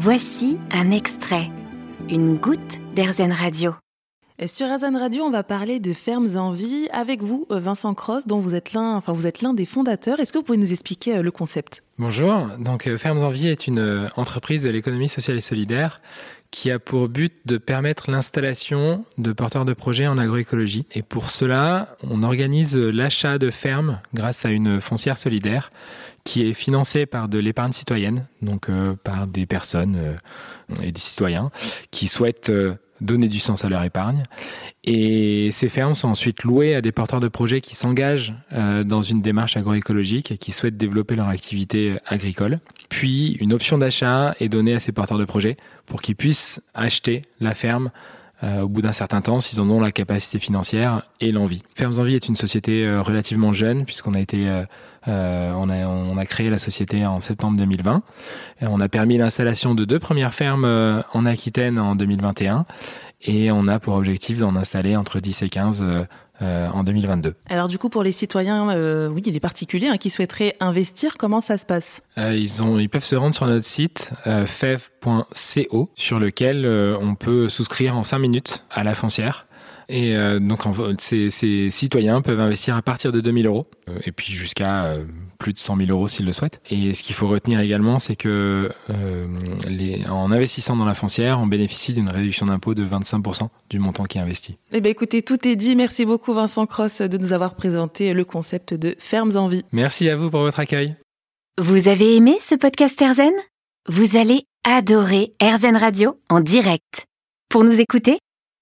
Voici un extrait, une goutte d'Airzen Radio. Sur Airzen Radio, on va parler de fermes en vie avec vous, euh, Vincent Cross, dont vous êtes l'un, enfin vous êtes l'un des fondateurs. Est-ce que vous pouvez nous expliquer euh, le concept? Bonjour. Donc euh, Fermes en vie est une entreprise de l'économie sociale et solidaire qui a pour but de permettre l'installation de porteurs de projets en agroécologie. Et pour cela, on organise l'achat de fermes grâce à une foncière solidaire qui est financée par de l'épargne citoyenne, donc euh, par des personnes euh, et des citoyens qui souhaitent euh, donner du sens à leur épargne. Et ces fermes sont ensuite louées à des porteurs de projets qui s'engagent dans une démarche agroécologique et qui souhaitent développer leur activité agricole. Puis une option d'achat est donnée à ces porteurs de projets pour qu'ils puissent acheter la ferme euh, au bout d'un certain temps s'ils en ont la capacité financière et l'envie. Fermes en Vie est une société euh, relativement jeune puisqu'on a été euh, on, a, on a créé la société en septembre 2020. Et on a permis l'installation de deux premières fermes en Aquitaine en 2021 et on a pour objectif d'en installer entre 10 et 15 euh, en 2022. Alors du coup, pour les citoyens, euh, oui, les particuliers hein, qui souhaiteraient investir, comment ça se passe? Euh, ils, ont, ils peuvent se rendre sur notre site fev.co sur lequel on peut souscrire en 5 minutes à la foncière. Et donc, ces, ces, citoyens peuvent investir à partir de 2000 euros et puis jusqu'à plus de 100 000 euros s'ils le souhaitent. Et ce qu'il faut retenir également, c'est que euh, les, en investissant dans la foncière, on bénéficie d'une réduction d'impôt de 25% du montant qui est investi. Eh bien écoutez, tout est dit. Merci beaucoup Vincent Cross de nous avoir présenté le concept de Fermes en vie. Merci à vous pour votre accueil. Vous avez aimé ce podcast Erzen? Vous allez adorer Erzen Radio en direct. Pour nous écouter,